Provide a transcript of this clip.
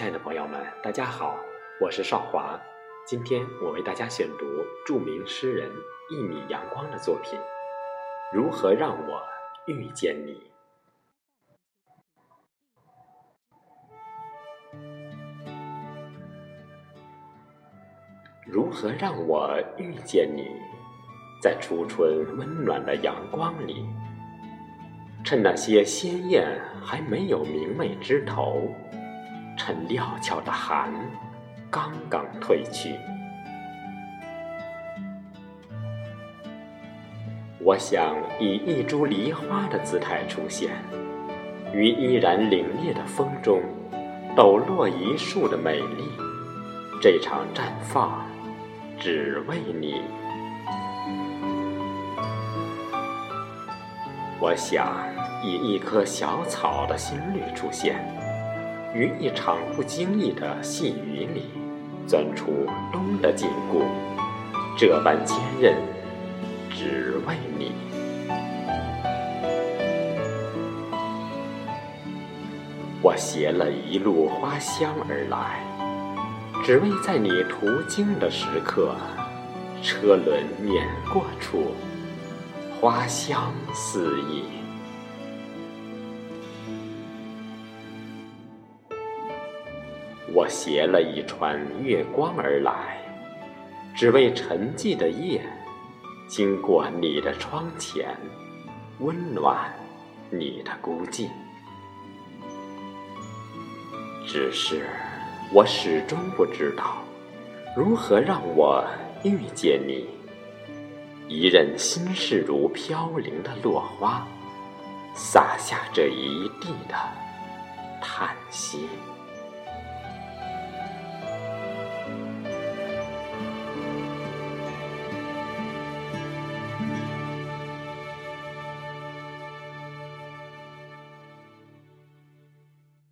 亲爱的朋友们，大家好，我是少华。今天我为大家选读著名诗人一米阳光的作品《如何让我遇见你》。如何让我遇见你？在初春温暖的阳光里，趁那些鲜艳还没有明媚枝头。趁料峭的寒刚刚褪去，我想以一株梨花的姿态出现，于依然凛冽的风中，抖落一树的美丽。这场绽放，只为你。我想以一棵小草的心绿出现。于一场不经意的细雨里，钻出冬的禁锢，这般坚韧，只为你。我携了一路花香而来，只为在你途经的时刻，车轮碾过处，花香四溢。我携了一串月光而来，只为沉寂的夜，经过你的窗前，温暖你的孤寂。只是我始终不知道，如何让我遇见你。一任心事如飘零的落花，洒下这一地的叹息。